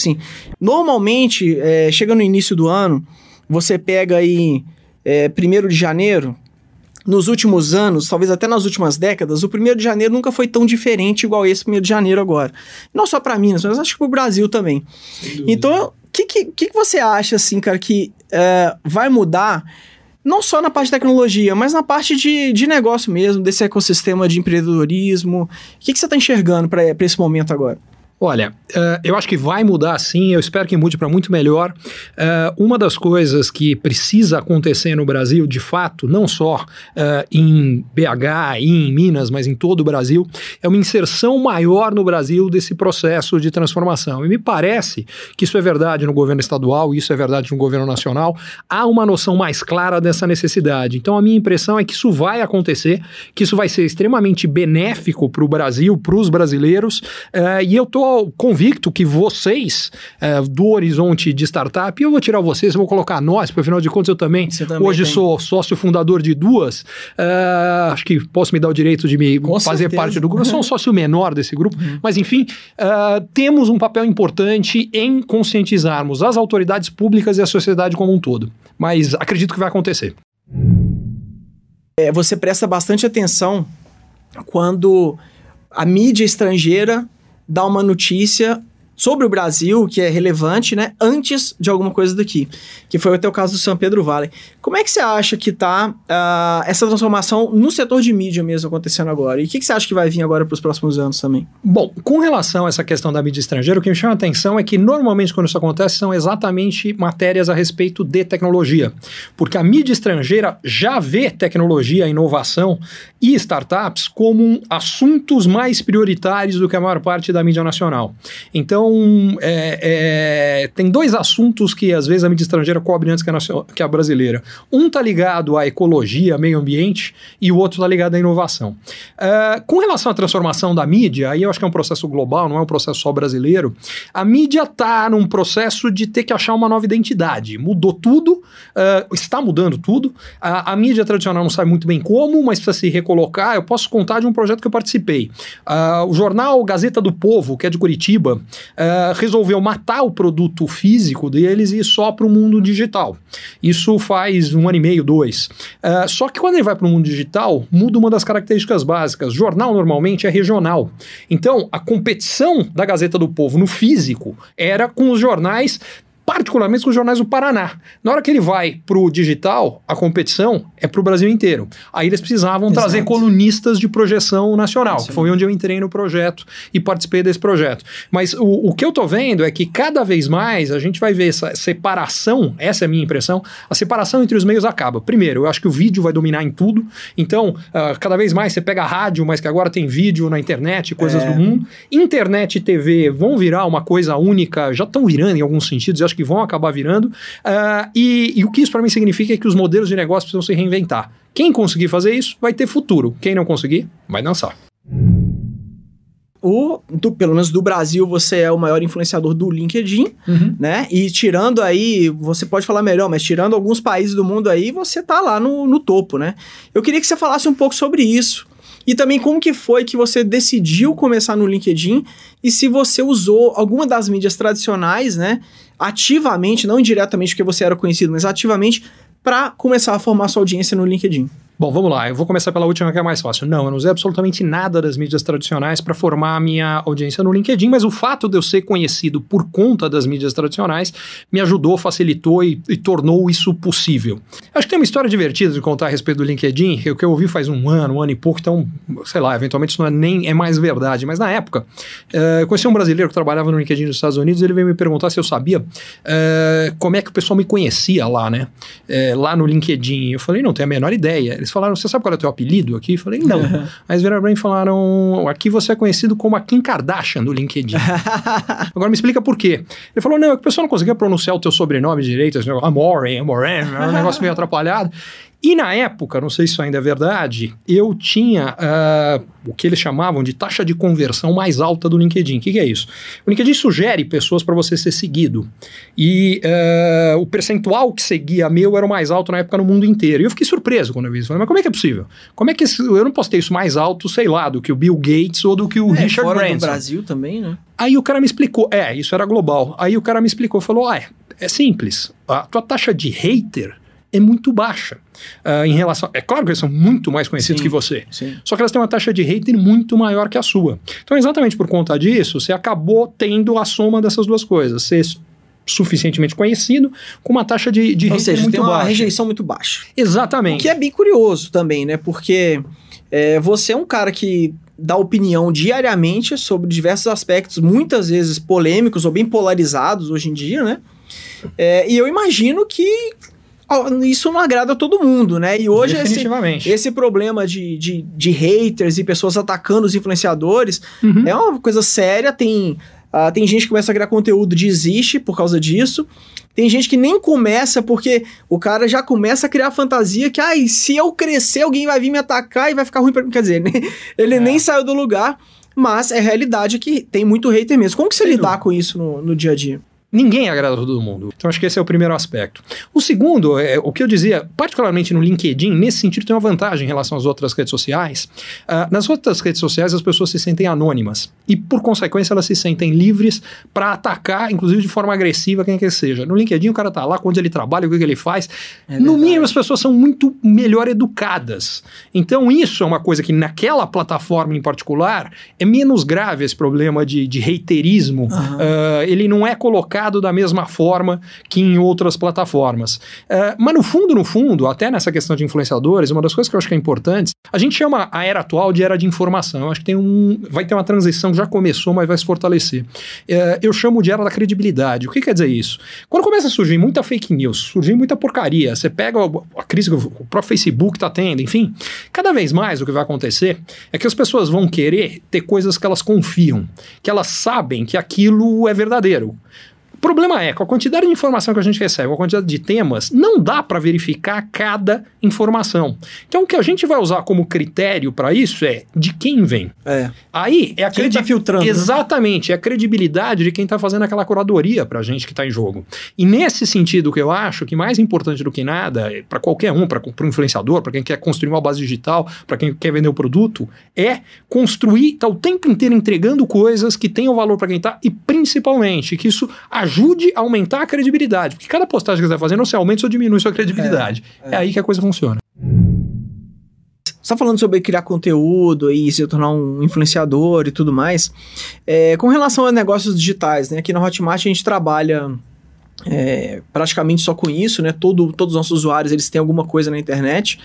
Assim, normalmente, é, chega no início do ano, você pega aí é, primeiro de janeiro, nos últimos anos, talvez até nas últimas décadas, o primeiro de janeiro nunca foi tão diferente igual esse primeiro de janeiro agora. Não só para Minas, mas acho que para o Brasil também. Então, o que, que, que, você acha, assim, cara, que é, vai mudar não só na parte de tecnologia, mas na parte de, de negócio mesmo, desse ecossistema de empreendedorismo. O que, que você está enxergando para esse momento agora? Olha, uh, eu acho que vai mudar sim, eu espero que mude para muito melhor. Uh, uma das coisas que precisa acontecer no Brasil, de fato, não só uh, em BH e em Minas, mas em todo o Brasil, é uma inserção maior no Brasil desse processo de transformação. E me parece que isso é verdade no governo estadual, isso é verdade no governo nacional. Há uma noção mais clara dessa necessidade. Então, a minha impressão é que isso vai acontecer, que isso vai ser extremamente benéfico para o Brasil, para os brasileiros, e eu estou convicto que vocês, é, do horizonte de startup, eu vou tirar vocês, eu vou colocar nós, porque afinal de contas eu também, também hoje tem. sou sócio fundador de duas, uh, acho que posso me dar o direito de me Com fazer certeza. parte do grupo. Eu sou um sócio menor desse grupo, uhum. mas enfim, uh, temos um papel importante em conscientizarmos as autoridades públicas e a sociedade como um todo. Mas acredito que vai acontecer. É, você presta bastante atenção quando a mídia estrangeira dar uma notícia sobre o Brasil, que é relevante, né, antes de alguma coisa daqui, que foi até o caso do São Pedro Vale. Como é que você acha que está uh, essa transformação no setor de mídia mesmo acontecendo agora? E o que, que você acha que vai vir agora para os próximos anos também? Bom, com relação a essa questão da mídia estrangeira, o que me chama a atenção é que normalmente quando isso acontece são exatamente matérias a respeito de tecnologia, porque a mídia estrangeira já vê tecnologia, inovação e startups como assuntos mais prioritários do que a maior parte da mídia nacional. Então, é, é, tem dois assuntos que às vezes a mídia estrangeira cobre antes que a, nacional, que a brasileira. Um está ligado à ecologia, meio ambiente, e o outro está ligado à inovação. Uh, com relação à transformação da mídia, aí eu acho que é um processo global, não é um processo só brasileiro. A mídia está num processo de ter que achar uma nova identidade. Mudou tudo, uh, está mudando tudo. A, a, mídia tradicional não sabe muito bem como, mas precisa se recolocar. Eu posso contar de um projeto que eu participei. Uh, o jornal Gazeta do Povo, que é de Curitiba, uh, resolveu matar o produto físico deles e ir só para o mundo digital. Isso faz um ano e meio, dois. Uh, só que quando ele vai para o mundo digital, muda uma das características básicas. Jornal normalmente é regional. Então, a competição da Gazeta do Povo no físico era com os jornais particularmente com os jornais do Paraná. Na hora que ele vai para o digital, a competição é para o Brasil inteiro. Aí eles precisavam Exato. trazer colunistas de projeção nacional. Sim. Foi onde eu entrei no projeto e participei desse projeto. Mas o, o que eu estou vendo é que cada vez mais a gente vai ver essa separação, essa é a minha impressão, a separação entre os meios acaba. Primeiro, eu acho que o vídeo vai dominar em tudo. Então, uh, cada vez mais você pega rádio, mas que agora tem vídeo na internet, coisas é. do mundo. Internet e TV vão virar uma coisa única, já estão virando em alguns sentidos. Eu acho que que vão acabar virando. Uh, e, e o que isso para mim significa é que os modelos de negócio precisam se reinventar. Quem conseguir fazer isso vai ter futuro. Quem não conseguir, vai dançar. O, do, pelo menos do Brasil, você é o maior influenciador do LinkedIn, uhum. né? E tirando aí, você pode falar melhor, mas tirando alguns países do mundo aí, você tá lá no, no topo, né? Eu queria que você falasse um pouco sobre isso. E também como que foi que você decidiu começar no LinkedIn e se você usou alguma das mídias tradicionais, né? ativamente, não indiretamente porque você era conhecido, mas ativamente para começar a formar sua audiência no LinkedIn? Bom, vamos lá. Eu vou começar pela última que é mais fácil. Não, eu não usei absolutamente nada das mídias tradicionais para formar a minha audiência no LinkedIn, mas o fato de eu ser conhecido por conta das mídias tradicionais me ajudou, facilitou e, e tornou isso possível. Acho que tem uma história divertida de contar a respeito do LinkedIn, que, eu ouvi faz um ano, um ano e pouco, então, sei lá, eventualmente isso não é nem é mais verdade, mas na época, uh, eu conheci um brasileiro que trabalhava no LinkedIn dos Estados Unidos, ele veio me perguntar se eu sabia uh, como é que o pessoal me conhecia lá, né? Uh, lá no LinkedIn. Eu falei, não tenho a menor ideia. Falaram, você sabe qual é o teu apelido aqui? Eu falei, não. Aí eles viraram pra mim e falaram, aqui você é conhecido como a Kim Kardashian do LinkedIn. Agora me explica por quê. Ele falou, não, é que o pessoal não conseguia pronunciar o teu sobrenome direito, assim, Amore, Amore, é um negócio meio atrapalhado. E na época, não sei se isso ainda é verdade, eu tinha uh, o que eles chamavam de taxa de conversão mais alta do LinkedIn. O que, que é isso? O LinkedIn sugere pessoas para você ser seguido. E uh, o percentual que seguia meu era o mais alto na época no mundo inteiro. E eu fiquei surpreso quando eu vi isso. Falei, mas como é que é possível? Como é que eu não posso ter isso mais alto, sei lá, do que o Bill Gates ou do que o é, Richard fora Branson? no Brasil também, né? Aí o cara me explicou, é, isso era global. Aí o cara me explicou, falou, ah, é, é simples, a tua taxa de hater é muito baixa uh, em relação. É claro que eles são muito mais conhecidos Sim, que você. sim. Só que elas têm uma taxa de hater muito maior que a sua. Então, exatamente por conta disso, você acabou tendo a soma dessas duas coisas. Ser suficientemente conhecido com uma taxa de, de Ou seja, muito tem uma baixa. rejeição muito baixa. O Exatamente. que é bem curioso também, né? Porque é, você é um cara que dá opinião diariamente sobre diversos aspectos, muitas vezes polêmicos ou bem polarizados hoje em dia, né? É, e eu imagino que isso não agrada a todo mundo, né? E hoje esse, Definitivamente. esse problema de, de, de haters e pessoas atacando os influenciadores Uhum. é uma coisa séria. Tem, ah, tem gente que começa a criar conteúdo, desiste por causa disso. Tem gente que nem começa porque o cara já começa a criar fantasia que, ai, se eu crescer, alguém vai vir me atacar e vai ficar ruim pra mim. Quer dizer, ele É. nem saiu do lugar, mas é realidade que tem muito hater mesmo. Como que você Sem lidar dúvida. com isso no, no dia a dia? Ninguém agrada todo mundo. Então acho que esse é o primeiro aspecto. O segundo, é o que eu dizia, particularmente no LinkedIn, nesse sentido tem uma vantagem em relação às outras redes sociais. Ah, nas outras redes sociais as pessoas se sentem anônimas e por consequência elas se sentem livres para atacar, inclusive de forma agressiva, quem quer que seja. No LinkedIn o cara tá lá, onde ele trabalha, o que que ele faz. É no mínimo as pessoas são muito melhor educadas. Então isso é uma coisa que naquela plataforma em particular é menos grave esse problema de, de haterismo Aham. Uh, ele não é colocado da mesma forma que em outras plataformas. Uh, mas no fundo, no fundo, até nessa questão de influenciadores, uma das coisas que eu acho que é importante, a gente chama a era atual de era de informação. Eu acho que tem um, vai ter uma transição que já começou, mas vai se fortalecer. Uh, eu chamo de era da credibilidade. O que quer dizer isso? Quando começa a surgir muita fake news, surgir muita porcaria, você pega a crise que o próprio Facebook está tendo, enfim, cada vez mais o que vai acontecer é que as pessoas vão querer ter coisas que elas confiam, que elas sabem que aquilo é verdadeiro. O problema é, com a quantidade de informação que a gente recebe, com a quantidade de temas, não dá para verificar cada informação. Então, o que a gente vai usar como critério para isso é de quem vem. É. Aí é Quem aquele tá filtrando, né? Exatamente, é a credibilidade de quem está fazendo aquela curadoria para a gente que está em jogo. E nesse sentido, o que eu acho que mais importante do que nada, para qualquer um, para o influenciador, para quem quer construir uma base digital, para quem quer vender o produto, é construir, tá o tempo inteiro entregando coisas que tenham valor para quem está e principalmente que isso ajude a aumentar a credibilidade. Porque cada postagem que você está fazendo, você aumenta ou diminui sua credibilidade. É, aí que a coisa funciona. Você tá falando sobre criar conteúdo e se tornar um influenciador e tudo mais. É, com relação a negócios digitais, né? Aqui na Hotmart a gente trabalha é, praticamente só com isso, né? Todo, todos os nossos usuários eles têm alguma coisa na internet.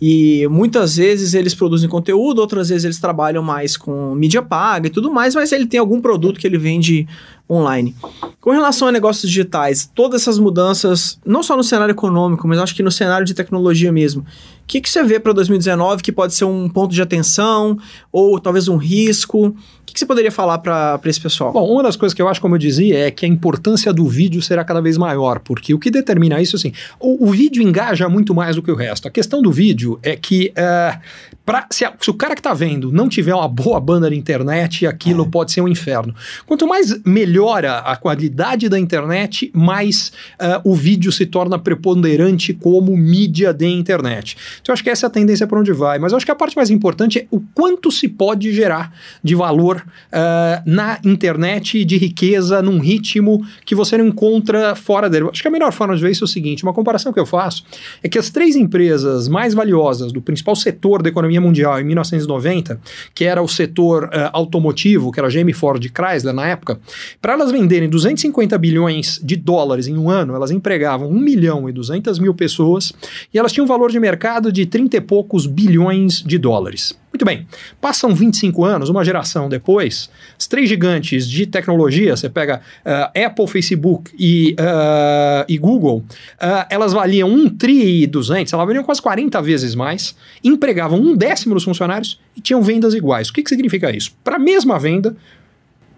E muitas vezes eles produzem conteúdo, outras vezes eles trabalham mais com mídia paga e tudo mais, mas ele tem algum produto que ele vende online. Com relação a negócios digitais, todas essas mudanças, não só no cenário econômico, mas acho que no cenário de tecnologia mesmo. O que, que você vê para 2019 que pode ser um ponto de atenção ou talvez um risco? O que, que você poderia falar para esse pessoal? Bom, uma das coisas que eu acho, como eu dizia, é que a importância do vídeo será cada vez maior, porque o que determina isso, assim, o, o vídeo engaja muito mais do que o resto. A questão do vídeo é que é, pra, se, a- se o cara que está vendo não tiver uma boa banda de internet, aquilo pode ser um inferno. Quanto mais melhora a qualidade da internet, mais é, o vídeo se torna preponderante como mídia de internet. Então, eu acho que essa é a tendência para onde vai. Mas eu acho que a parte mais importante é o quanto se pode gerar de valor ah, na internet, de riqueza, num ritmo que você não encontra fora dele. Acho que a melhor forma de ver isso é o seguinte: uma comparação que eu faço é que as três empresas mais valiosas do principal setor da economia mundial em 1990, que era o setor ah, automotivo, que era GM, Ford e Chrysler na época, para elas venderem 250 bilhões de dólares em um ano, elas empregavam 1 milhão e 200 mil pessoas e elas tinham um valor de mercado de 30 e poucos bilhões de dólares. Muito bem, passam 25 anos, uma geração depois, as três gigantes de tecnologia, você pega ah, Apple, Facebook e, ah, e Google, ah, elas valiam 1 tri e 200, elas valiam quase 40 vezes mais, empregavam um décimo dos funcionários e tinham vendas iguais. O que, que significa isso? Para a mesma venda,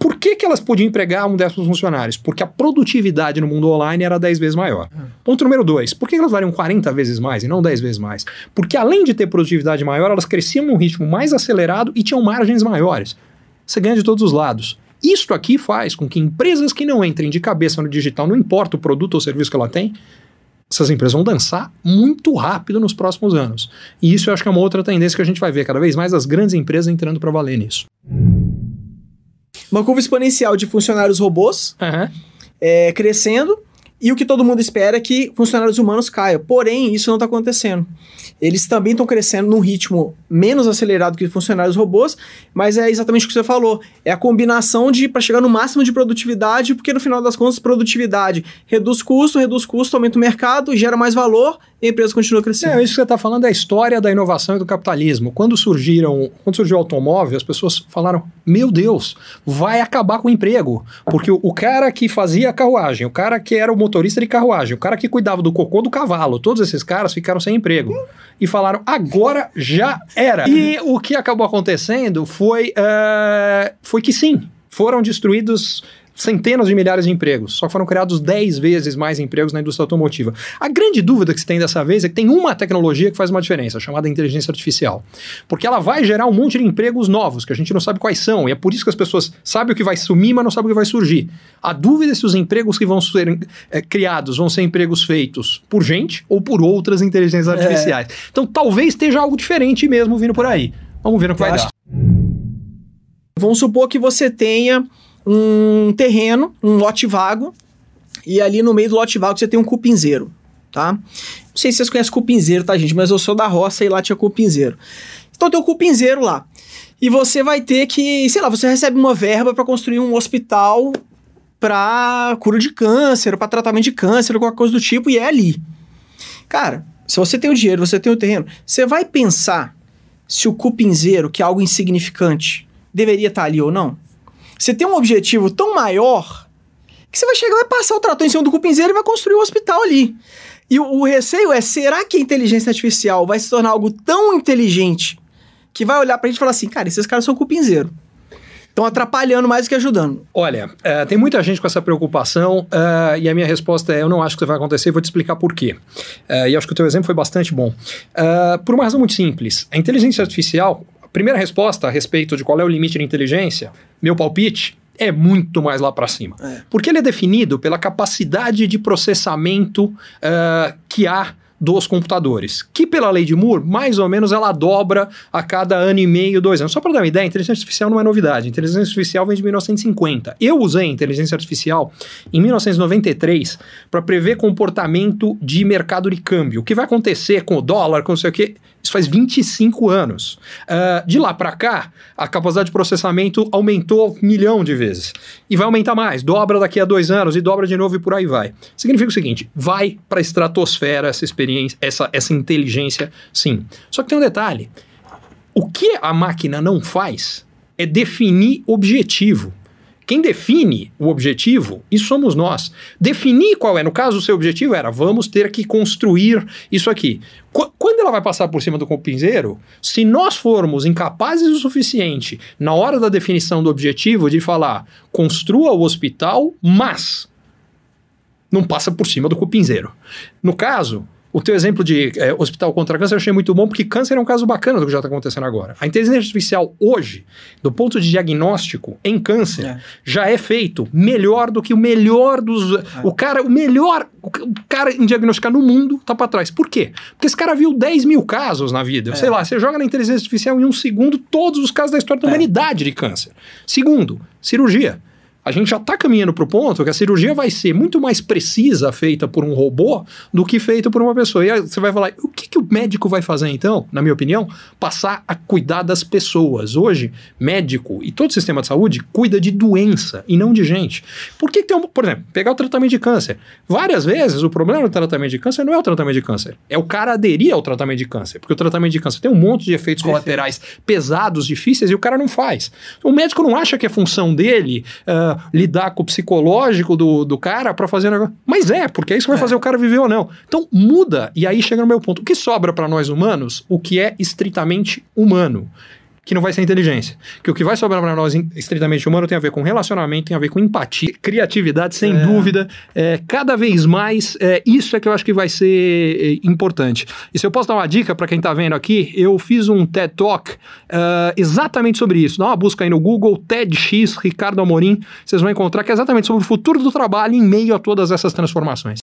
por que, que elas podiam empregar um décimo dos funcionários? Porque a produtividade no mundo online era 10 vezes maior. Ponto número 2. Por que elas variam 40 vezes mais e não 10 vezes mais? Porque além de ter produtividade maior, elas cresciam num ritmo mais acelerado e tinham margens maiores. Você ganha de todos os lados. Isto aqui faz com que empresas que não entrem de cabeça no digital, não importa o produto ou serviço que ela tem, essas empresas vão dançar muito rápido nos próximos anos. E isso eu acho que é uma outra tendência que a gente vai ver cada vez mais as grandes empresas entrando para valer nisso. Uma curva exponencial de funcionários robôs Aham. é, crescendo e o que todo mundo espera é que funcionários humanos caiam. Porém, isso não está acontecendo. Eles também estão crescendo num ritmo menos acelerado que funcionários robôs, mas é exatamente o que você falou. É a combinação de para chegar no máximo de produtividade, porque no final das contas, produtividade reduz custo, reduz custo, aumenta o mercado, gera mais valor e a empresa continua crescendo. Não, isso que você está falando é a história da inovação e do capitalismo. Quando surgiram, quando surgiu o automóvel, as pessoas falaram: Meu Deus, vai acabar com o emprego. Porque o, o cara que fazia a carruagem, o cara que era o motorista de carruagem, o cara que cuidava do cocô do cavalo, todos esses caras ficaram sem emprego. E falaram: agora já era. E o que acabou acontecendo foi, eh, foi que sim, foram destruídos centenas de milhares de empregos, só que foram criados 10 vezes mais empregos na indústria automotiva. A grande dúvida que se tem dessa vez é que tem uma tecnologia que faz uma diferença, chamada inteligência artificial. Porque ela vai gerar um monte de empregos novos, que a gente não sabe quais são, e é por isso que as pessoas sabem o que vai sumir, mas não sabem o que vai surgir. A dúvida é se os empregos que vão ser é, criados vão ser empregos feitos por gente ou por outras inteligências artificiais. Então talvez esteja algo diferente mesmo vindo por aí. Vamos ver no que Eu vai acho dar. Vamos supor que você tenha um terreno, um lote vago, e ali no meio do lote vago você tem um cupinzeiro, tá? Não sei se vocês conhecem cupinzeiro, tá, gente? Mas eu sou da roça e lá tinha cupinzeiro. Então tem um cupinzeiro lá. E você vai ter que, sei lá, você recebe uma verba para construir um hospital para cura de câncer, para tratamento de câncer, qualquer coisa do tipo, e é ali. Cara, se você tem o dinheiro, você tem o terreno, você vai pensar se o cupinzeiro, que é algo insignificante, deveria estar ali ou não? Você tem um objetivo tão maior que você vai chegar, vai passar o trator em cima do cupinzeiro e vai construir um hospital ali. E o, o receio é, será que a inteligência artificial vai se tornar algo tão inteligente que vai olhar pra gente e falar assim, cara, esses caras são cupinzeiro. Estão atrapalhando mais do que ajudando. Olha, é, tem muita gente com essa preocupação é, e a minha resposta é: eu não acho que isso vai acontecer vou te explicar por quê. É, e acho que o teu exemplo foi bastante bom. Por uma razão muito simples: a inteligência artificial, primeira resposta a respeito de qual é o limite de inteligência, meu palpite, é muito mais lá para cima. É. Porque ele é definido pela capacidade de processamento é, que há dos computadores, que pela lei de Moore, mais ou menos ela dobra a cada ano e meio, dois anos. Só para dar uma ideia, inteligência artificial não é novidade. Inteligência artificial vem de 1950. Eu usei inteligência artificial em 1993 para prever comportamento de mercado de câmbio. O que vai acontecer com o dólar, com não sei o quê. Isso faz 25 anos. Uh, de lá para cá, a capacidade de processamento aumentou um milhão de vezes. E vai aumentar mais. Dobra daqui a dois anos e dobra de novo e por aí vai. Significa o seguinte: vai para a estratosfera essa experiência, essa, essa inteligência, sim. Só que tem um detalhe: o que a máquina não faz é definir objetivo. Quem define o objetivo, isso somos nós. Definir qual é, no caso, o seu objetivo era vamos ter que construir isso aqui. Qu quando ela vai passar por cima do compinzeiro, se nós formos incapazes o suficiente na hora da definição do objetivo de falar construa o hospital, mas não passa por cima do cupinzeiro. No caso, o teu exemplo de é, hospital contra câncer eu achei muito bom, porque câncer é um caso bacana do que já está acontecendo agora. A inteligência artificial hoje, do ponto de diagnóstico em câncer, É. já é feito melhor do que o melhor dos. O cara, o melhor. O cara em diagnosticar no mundo tá para trás. Por quê? Porque esse cara viu 10 mil casos na vida. Sei lá, você joga na inteligência artificial em um segundo todos os casos da história da É. humanidade de câncer. Segundo, cirurgia. A gente já está caminhando para o ponto que a cirurgia vai ser muito mais precisa feita por um robô do que feita por uma pessoa. E aí você vai falar, o que, que o médico vai fazer então? Na minha opinião, passar a cuidar das pessoas. Hoje, médico e todo o sistema de saúde cuida de doença e não de gente. Por que, que tem um, por exemplo, pegar o tratamento de câncer? Várias vezes o problema do tratamento de câncer não é o tratamento de câncer, é o cara aderir ao tratamento de câncer. Porque o tratamento de câncer tem um monte de efeitos colaterais pesados, difíceis, e o cara não faz. O médico não acha que é função dele ah, lidar com o psicológico do, do cara para fazer um negócio. Mas é, porque é isso que vai É. fazer o cara viver ou não. Então muda, e aí chega no meu ponto. O que sobra para nós humanos? O que é estritamente humano. Que não vai ser inteligência. Que o que vai sobrar para nós estritamente humano tem a ver com relacionamento, tem a ver com empatia, criatividade, sem É. dúvida. É, cada vez mais, é, isso é que eu acho que vai ser é, importante. E se eu posso dar uma dica para quem está vendo aqui, eu fiz um TED Talk ah, exatamente sobre isso. Dá uma busca aí no Google, TEDx, Ricardo Amorim, vocês vão encontrar que é exatamente sobre o futuro do trabalho em meio a todas essas transformações.